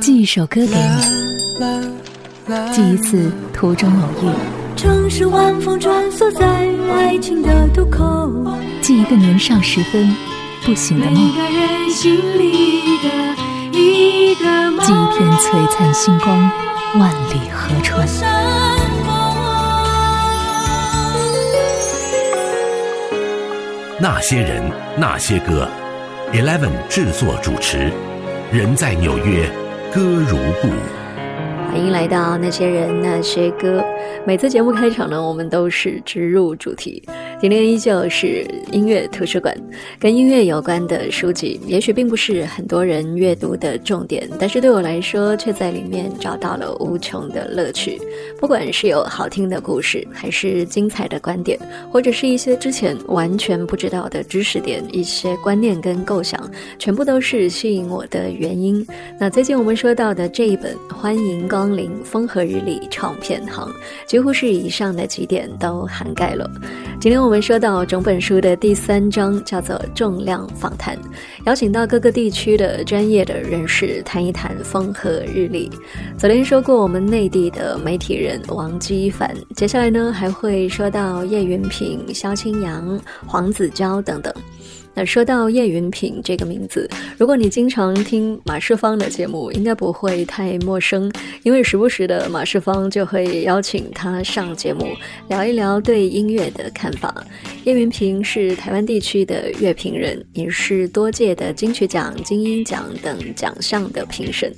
寄一首歌给你，寄一次途中偶遇。城市晚风穿梭在爱情的渡口，寄一个年少时分不醒的梦。每个人心里的一个梦。寄一片璀璨星光，万里河川。那些人，那些歌，Eleven 制作主持，人在纽约，歌如故。欢迎来到那些人那些歌。每次节目开场呢，我们都是直入主题。今天依旧是音乐图书馆，跟音乐有关的书籍，也许并不是很多人阅读的重点，但是对我来说，却在里面找到了无穷的乐趣。不管是有好听的故事，还是精彩的观点，或者是一些之前完全不知道的知识点、一些观念跟构想，全部都是吸引我的原因。那最近我们说到的这一本《欢迎光临风和日丽唱片行》，几乎是以上的几点都涵盖了。今天我。我们说到整本书的第三章叫做“重量访谈”，邀请到各个地区的专业的人士谈一谈风和日丽。昨天说过我们内地的媒体人王基凡，接下来呢还会说到叶云平、萧清扬、黄子佼等等。那说到叶云平这个名字，如果你经常听马世芳的节目，应该不会太陌生，因为时不时的马世芳就会邀请他上节目，聊一聊对音乐的看法。叶云平是台湾地区的乐评人，也是多届的金曲奖、金鹰奖等奖项的评审。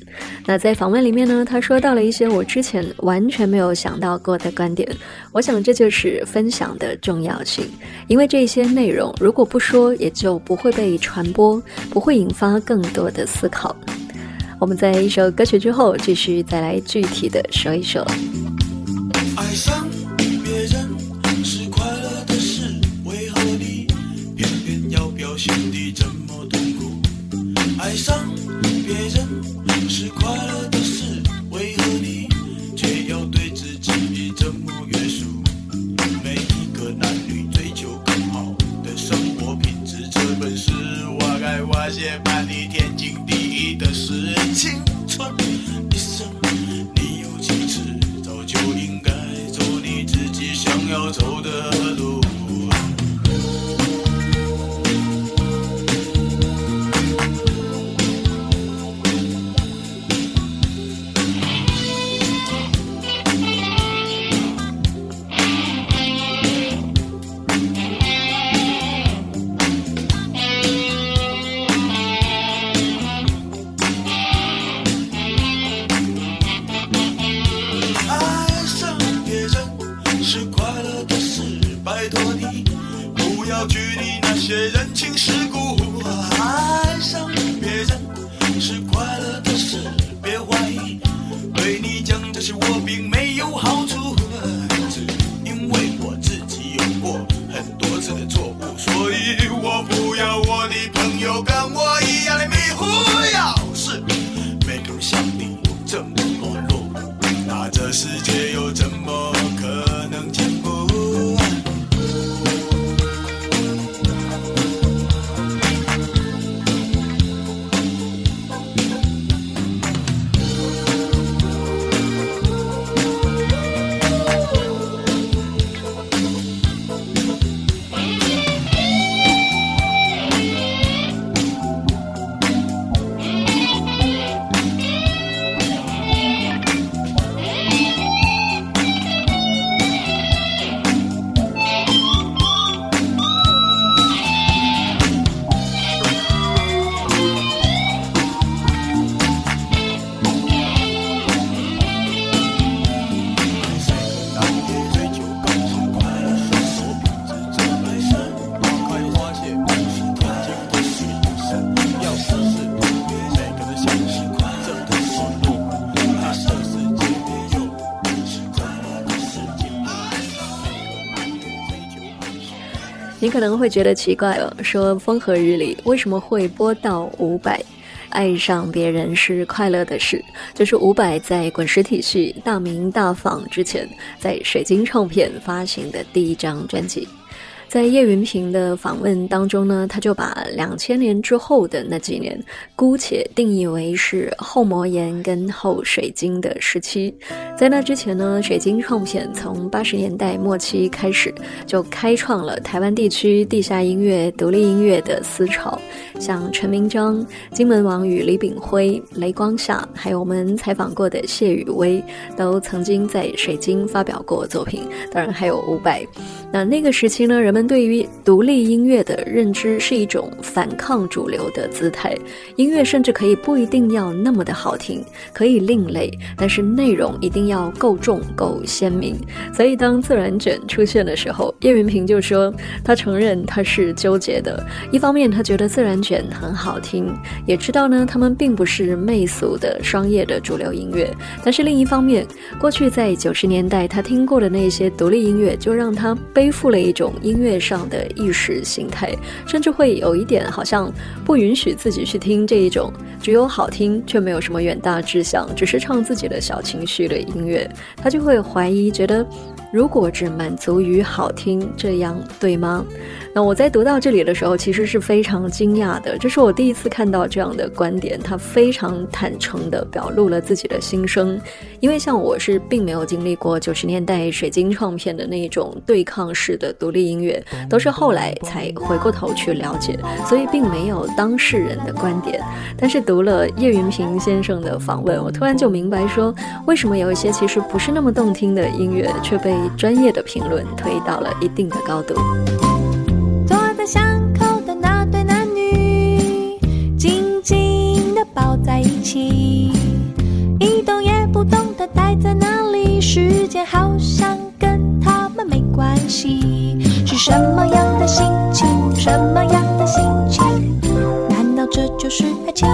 那在访问里面呢，他说到了一些我之前完全没有想到过的观点。我想这就是分享的重要性，因为这些内容如果不说，也就不会被传播，不会引发更多的思考。我们在一首歌曲之后，继续再来具体的说一说。爱上别人是快乐的事，为何你偏偏要表现的这么痛苦？爱上别人是快乐的事，为何你写把你天经地义的事青。春一生你有几次，早就应该走你自己想要走的对你讲这些我并没有好处，你可能会觉得奇怪了，说风和日丽为什么会播到五百？爱上别人是快乐的事，就是伍佰在滚石体系大名大放之前，在水晶唱片发行的第一张专辑。在叶云平的访问当中呢，他就把两千年之后的那几年，姑且定义为是后魔岩跟后水晶的时期。在那之前呢，水晶唱片从八十年代末期开始，就开创了台湾地区地下音乐、独立音乐的思潮。像陈明章、金门王与李炳辉、雷光夏，还有我们采访过的谢雨薇，都曾经在水晶发表过作品。当然还有伍佰。那那个时期呢，人们对于独立音乐的认知是一种反抗主流的姿态，音乐甚至可以不一定要那么的好听，可以另类，但是内容一定要够重、够鲜明。所以当自然卷出现的时候，叶云平就说，他承认他是纠结的。一方面，他觉得自然卷很好听，也知道呢，他们并不是媚俗的商业的主流音乐。但是另一方面，过去在九十年代他听过的那些独立音乐，就让他被。背负了一种音乐上的意识形态，甚至会有一点好像不允许自己去听这一种只有好听却没有什么远大志向，只是唱自己的小情绪的音乐。他就会怀疑，觉得如果只满足于好听，这样对吗？那我在读到这里的时候，其实是非常惊讶的。这是我第一次看到这样的观点，他非常坦诚地表露了自己的心声。因为像我是并没有经历过九十年代水晶唱片的那种对抗式的独立音乐，都是后来才回过头去了解，所以并没有当事人的观点。但是读了叶云平先生的访问，我突然就明白说，为什么有一些其实不是那么动听的音乐，却被专业的评论推到了一定的高度。坐在巷口的那对男女紧紧地抱在一起，一动也不动地待在那里，时间好像跟他们没关系。是什么样的心情？什么样的心情？难道这就是爱情？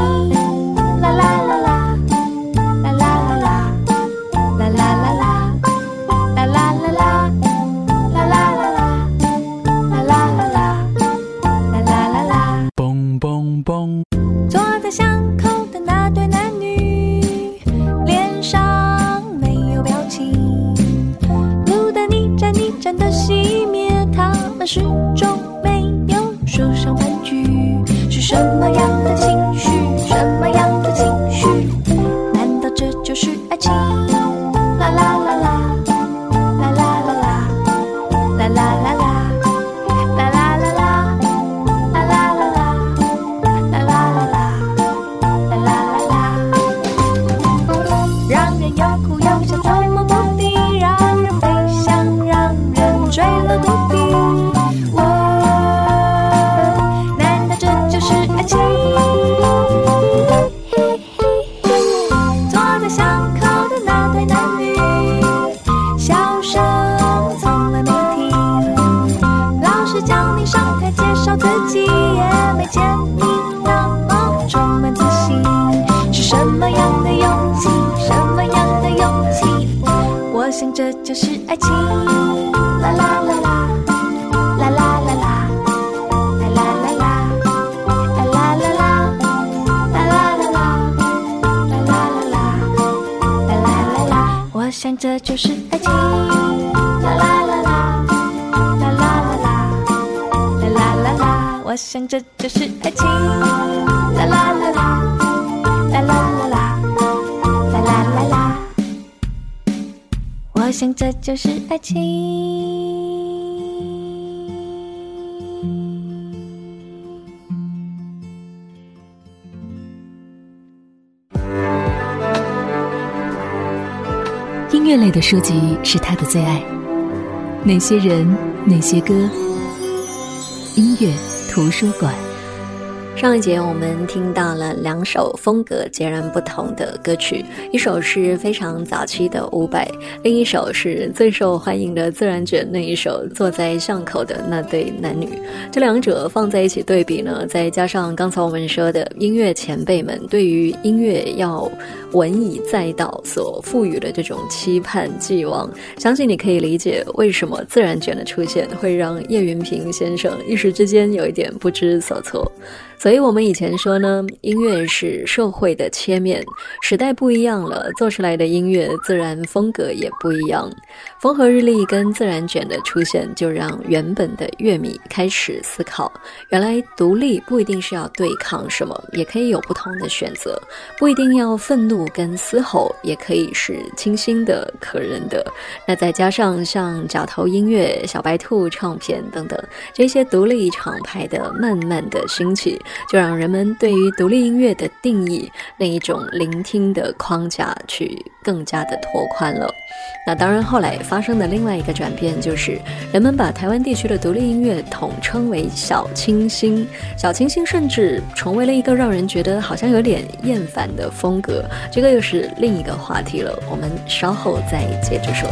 我想这就是爱情。音乐类的书籍是他的最爱。哪些人，哪些歌？音乐图书馆。上一节我们听到了两首风格截然不同的歌曲，一首是非常早期的伍佰，另一首是最受欢迎的自然卷那一首《坐在巷口的那对男女》。这两者放在一起对比呢，再加上刚才我们说的音乐前辈们对于音乐要文以载道所赋予的这种期盼寄望，相信你可以理解为什么自然卷的出现会让叶云平先生一时之间有一点不知所措。所以我们以前说呢，音乐是社会的切面，时代不一样了，做出来的音乐自然风格也不一样。风和日丽跟自然卷的出现，就让原本的乐迷开始思考：原来独立不一定是要对抗什么，也可以有不同的选择，不一定要愤怒跟嘶吼，也可以是清新的、可人的。那再加上像角头音乐、小白兔唱片等等这些独立厂牌的慢慢的兴起，就让人们对于独立音乐的定义那一种聆听的框架去更加的拓宽了。那当然，后来发生的另外一个转变就是，人们把台湾地区的独立音乐统称为小清新，小清新甚至成为了一个让人觉得好像有点厌烦的风格。这个又是另一个话题了，我们稍后再接着说。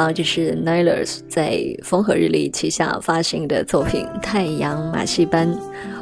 到这是 Nilers 在风和日丽旗下发行的作品《太阳马戏班》。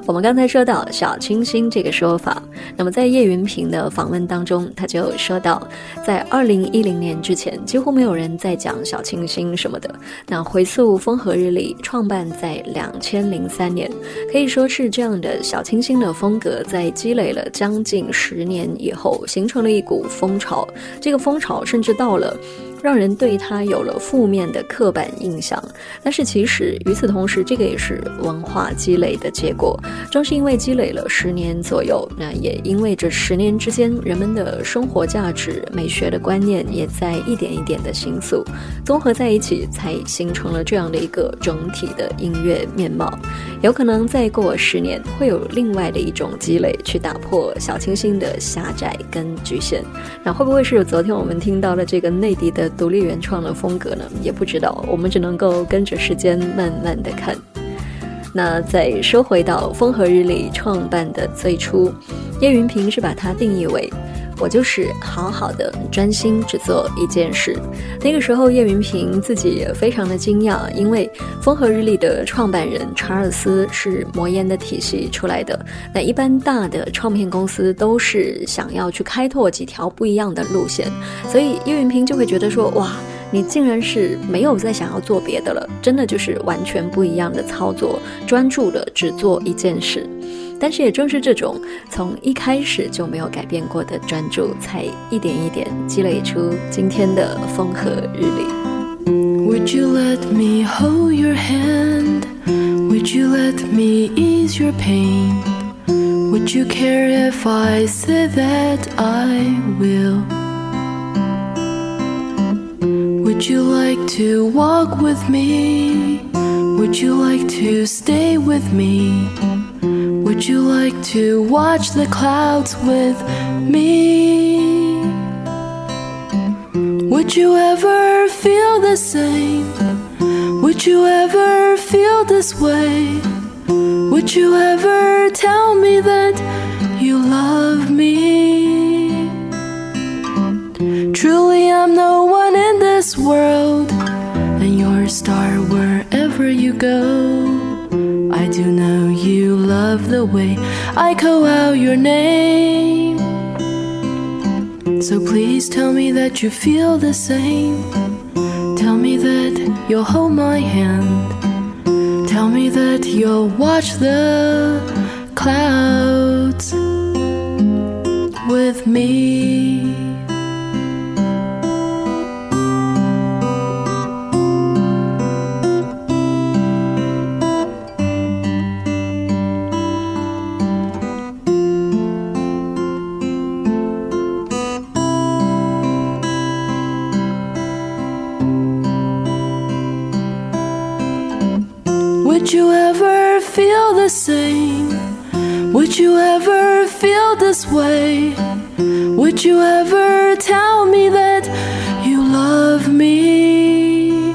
我们刚才说到“小清新”这个说法，那么在叶云平的访问当中，他就说到，在二零一零年之前，几乎没有人在讲小清新什么的。那回溯风和日丽创办在两千零三年，可以说是这样的小清新的风格，在积累了将近十年以后，形成了一股风潮。这个风潮甚至到了。让人对它有了负面的刻板印象。但是其实与此同时，这个也是文化积累的结果。正是因为积累了十年左右，那也因为这十年之间，人们的生活价值、美学的观念也在一点一点的形塑，综合在一起，才形成了这样的一个整体的音乐面貌。有可能再过十年，会有另外的一种积累去打破小清新的狭窄跟局限。那会不会是昨天我们听到了这个内地的独立原创的风格呢？也不知道，我们只能够跟着时间慢慢的看。那再说回到风和日丽创办的最初，叶云平是把它定义为我就是好好的专心只做一件事。那个时候，叶云平自己也非常的惊讶，因为风和日丽的创办人查尔斯是魔岩的体系出来的。那一般大的唱片公司都是想要去开拓几条不一样的路线，所以叶云平就会觉得说，哇。你竟然是没有再想要做别的了，真的就是完全不一样的操作，专注的只做一件事。但是也正是这种从一开始就没有改变过的专注，才一点一点积累出今天的风和日丽。Would you let me hold your hand? Would you let me ease your pain? Would you care if I say that I will? Would you like to walk with me? Would you like to stay with me? Would you like to watch the clouds with me? Would you ever feel the same? Would you ever feel this way? Would you ever tell me that you love me? Truly, I'm no one in this world, and you're a star wherever you go. Do know you love the way I call out your name. So please tell me that you feel the same. Tell me that you'll hold my hand. Tell me that you'll watch the clouds with me. This way? Would you ever tell me that you love me?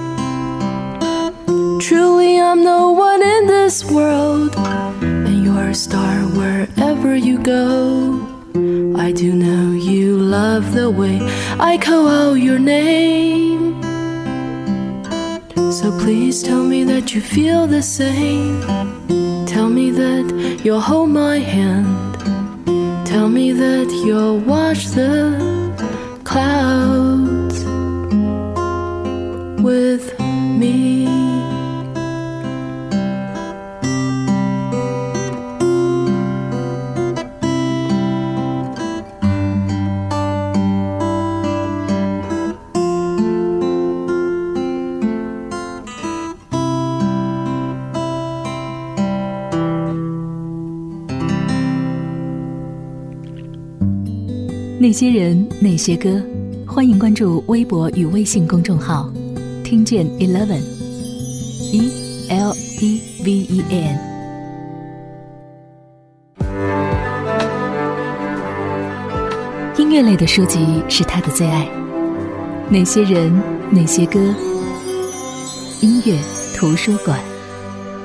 Truly, I'm no one in this world, and you're a star wherever you go. I do know you love the way I call out your name. So please tell me that you feel the same. Tell me that you'll hold my hand. Me that you'll watch the clouds 些人，那些歌，欢迎关注微博与微信公众号，听见 Eleven，e l e v e n。音乐类的书籍是他的最爱。那些人，那些歌，音乐图书馆。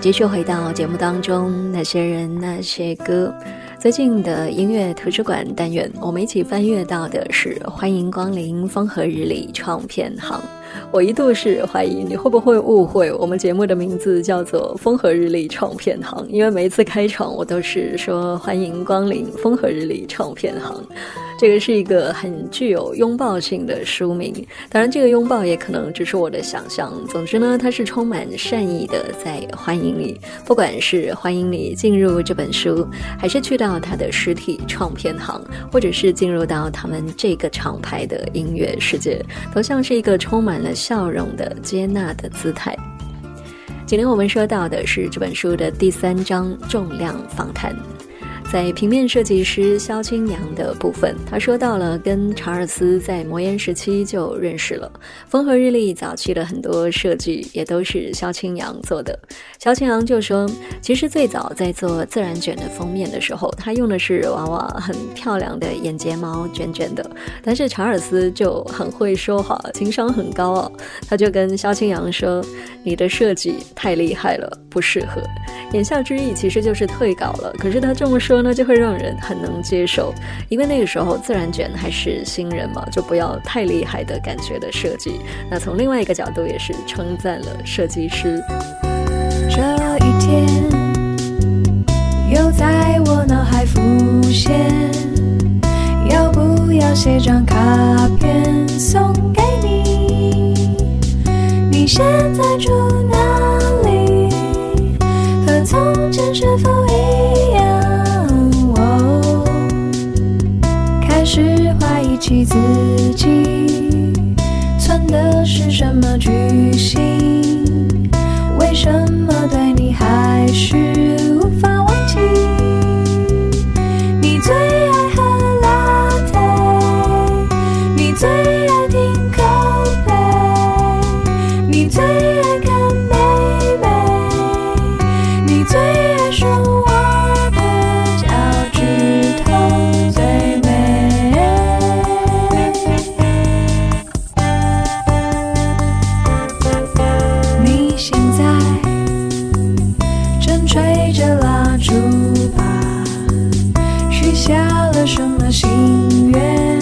继续回到节目当中，那些人，那些歌。最近的音乐图书馆单元，我们一起翻阅到的是“欢迎光临风和日丽唱片行”。我一度是怀疑你会不会误会我们节目的名字叫做“风和日丽唱片行”，因为每一次开场我都是说“欢迎光临风和日丽唱片行”。这个是一个很具有拥抱性的书名，当然，这个拥抱也可能只是我的想象。总之呢，它是充满善意的，在欢迎你，不管是欢迎你进入这本书，还是去到它的实体唱片行，或者是进入到他们这个厂牌的音乐世界，都像是一个充满了笑容的接纳的姿态。今天我们说到的是这本书的第三章重量访谈。在平面设计师萧清扬的部分，他说到了跟查尔斯在摩岩时期就认识了。风和日丽早期的很多设计也都是萧清扬做的。萧清扬就说，其实最早在做自然卷的封面的时候，他用的是娃娃很漂亮的眼睫毛卷卷的。但是查尔斯就很会说话，情商很高哦，他就跟萧清扬说：“你的设计太厉害了，不适合。”言下之意其实就是退稿了。可是他这么说。那，就会让人很能接受，因为那个时候自然卷还是新人嘛，就不要太厉害的感觉的设计。那从另外一个角度也是称赞了设计师。这一天又在我脑海浮现，要不要写张卡片送给你？你现在住哪里？和从前是否起自己，存的是什么居心？为什么对你还是下了什么心愿？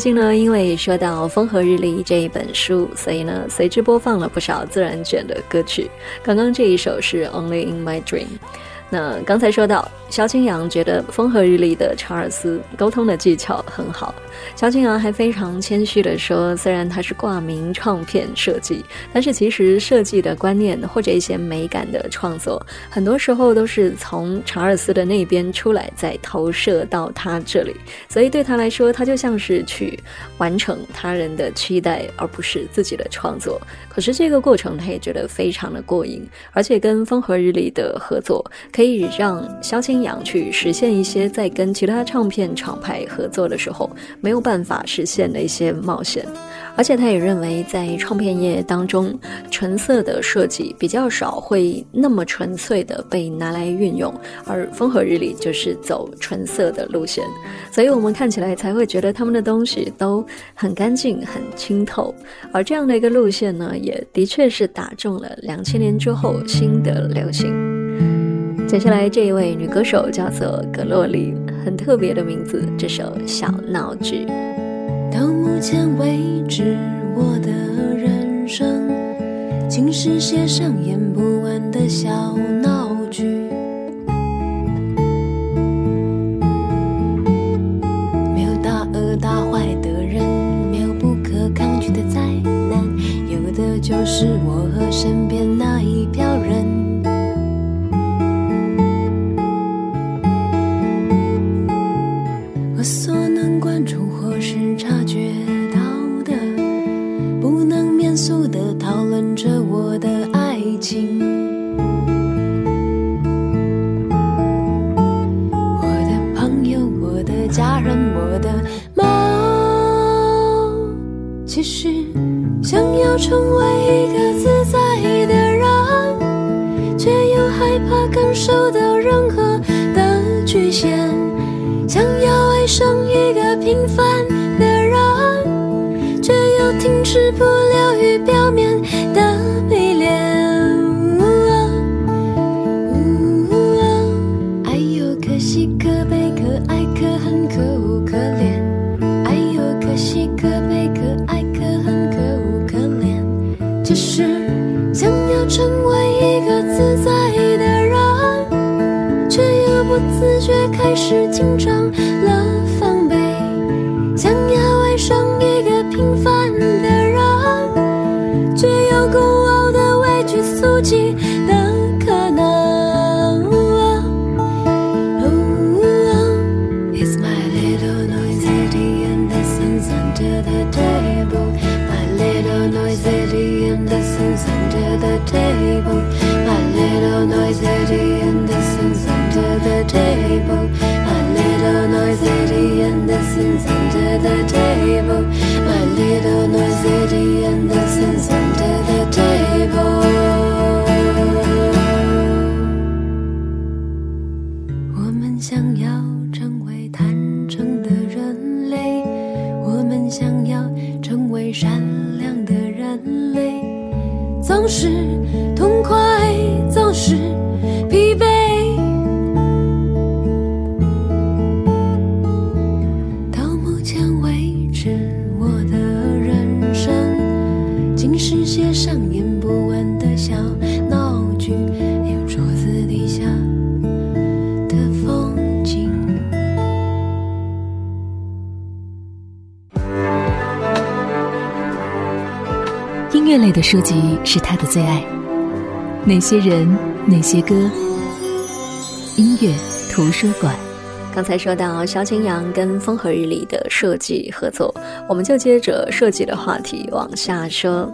最近呢，因为说到《风和日丽》这一本书，所以呢，随之播放了不少自然卷的歌曲。刚刚这一首是《Only in My Dream》。那刚才说到，肖清扬觉得《风和日丽》的查尔斯沟通的技巧很好。肖清扬还非常谦虚地说，虽然他是挂名唱片设计，但是其实设计的观念或者一些美感的创作，很多时候都是从查尔斯的那边出来，再投射到他这里。所以对他来说，他就像是去完成他人的期待，而不是自己的创作。可是这个过程，他也觉得非常的过瘾，而且跟风和日丽的合作，可以让萧清扬去实现一些在跟其他唱片厂牌合作的时候没有办法实现的一些冒险。而且他也认为，在唱片业当中，纯色的设计比较少会那么纯粹的被拿来运用，而风和日丽就是走纯色的路线，所以我们看起来才会觉得他们的东西都很干净、很清透。而这样的一个路线呢，也的确是打中了两千年之后新的流行。接下来这一位女歌手叫做格洛丽，很特别的名字，这首《小闹剧》。到目前为止，我的人生竟是写上演不完的小闹剧。没有大恶大坏的人，没有不可抗拒的灾难，有的就是我和身边只是想要成为一个自在的人，却又不自觉开始紧张了。痛快，的书籍是他的最爱。哪些人，哪些歌？音乐图书馆。刚才说到萧清扬跟风和日丽的设计合作，我们就接着设计的话题往下说。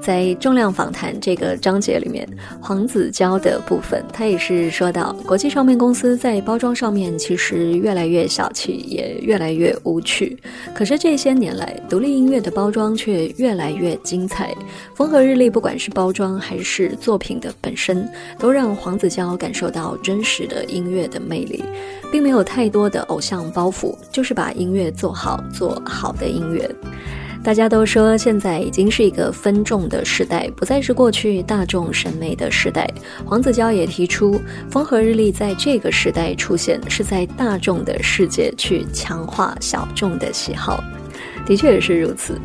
在重量访谈这个章节里面，黄子佼的部分，他也是说到，国际唱片公司在包装上面其实越来越小气，也越来越无趣。可是这些年来，独立音乐的包装却越来越精彩。风和日丽，不管是包装还是作品的本身，都让黄子佼感受到真实的音乐的魅力，并没有太多的偶像包袱，就是把音乐做好，做好的音乐。大家都说现在已经是一个分众的时代，不再是过去大众审美的时代。黄子佼也提出，风和日丽在这个时代出现，是在大众的世界去强化小众的喜好。的确也是如此。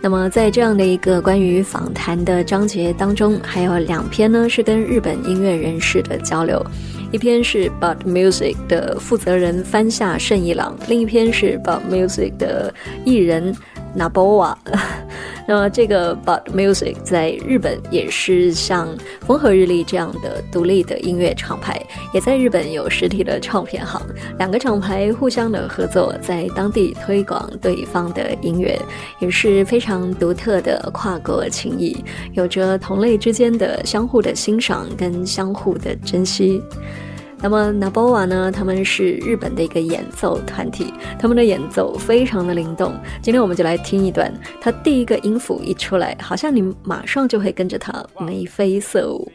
那么在这样的一个关于访谈的章节当中，还有两篇呢是跟日本音乐人士的交流。一篇是 Bud Music 的负责人番下胜一郎，另一篇是 Bud Music 的艺人 Naboa。那么这个 Bud Music 在日本也是像风和日丽这样的独立的音乐厂牌，也在日本有实体的唱片行。两个厂牌互相的合作，在当地推广对方的音乐，也是非常独特的跨国情谊，有着同类之间的相互的欣赏跟相互的珍惜。那么 Naboa 呢？他们是日本的一个演奏团体，他们的演奏非常的灵动。今天我们就来听一段，他第一个音符一出来，好像你马上就会跟着他眉飞色舞。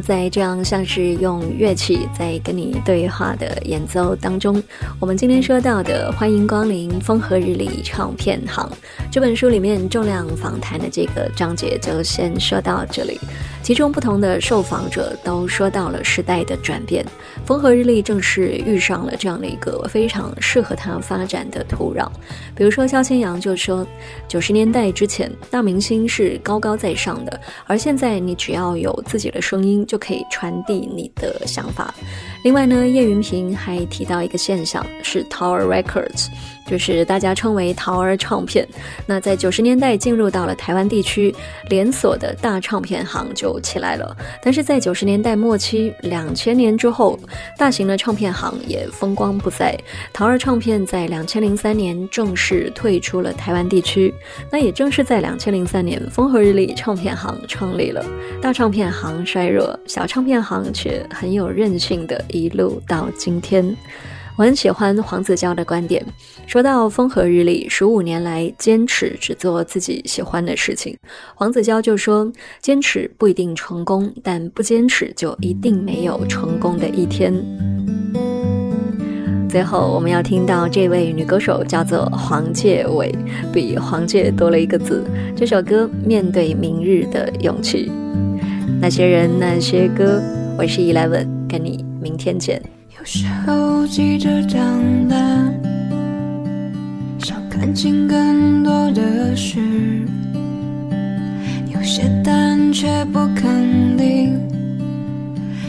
在这样像是用乐器在跟你对话的演奏当中，我们今天说到的《欢迎光临风和日丽唱片行》这本书里面重量访谈的这个章节就先说到这里。其中不同的受访者都说到了时代的转变，风和日丽正是遇上了这样的一个非常适合它发展的土壤。比如说肖千阳就说，九十年代之前大明星是高高在上的，而现在你只要有自己的声音就可以传递你的想法。另外呢，叶云平还提到一个现象是 Tower Records。就是大家称为桃儿唱片。那在九十年代进入到了台湾地区，连锁的大唱片行就起来了。但是在九十年代末期，两千年之后，大型的唱片行也风光不再。桃儿唱片在两千零三年正式退出了台湾地区。那也正是在两千零三年，风和日丽唱片行创立了。大唱片行衰弱，小唱片行却很有韧性的一路到今天。我很喜欢黄子佼的观点，说到风和日丽，十五年来坚持只做自己喜欢的事情。黄子佼就说：“坚持不一定成功，但不坚持就一定没有成功的一天。”最后，我们要听到这位女歌手叫做黄介伟，比黄介多了一个字。这首歌《面对明日的勇气》，那些人，那些歌，我是 Eleven，跟你明天见。有时候急着长大，想看清更多的事，有些胆却不肯定，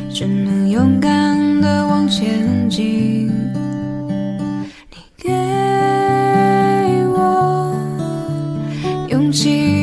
只能勇敢的往前进。你给我勇气。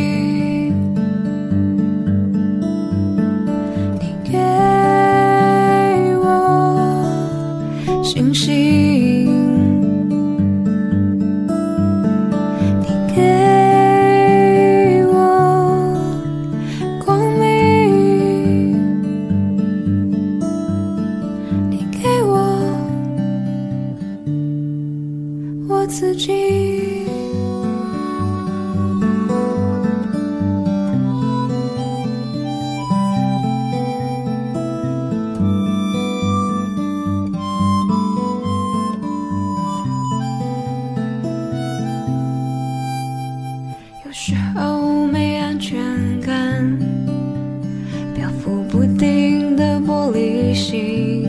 时候没安全感，漂浮不定的玻璃心，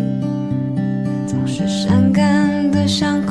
总是伤感的像。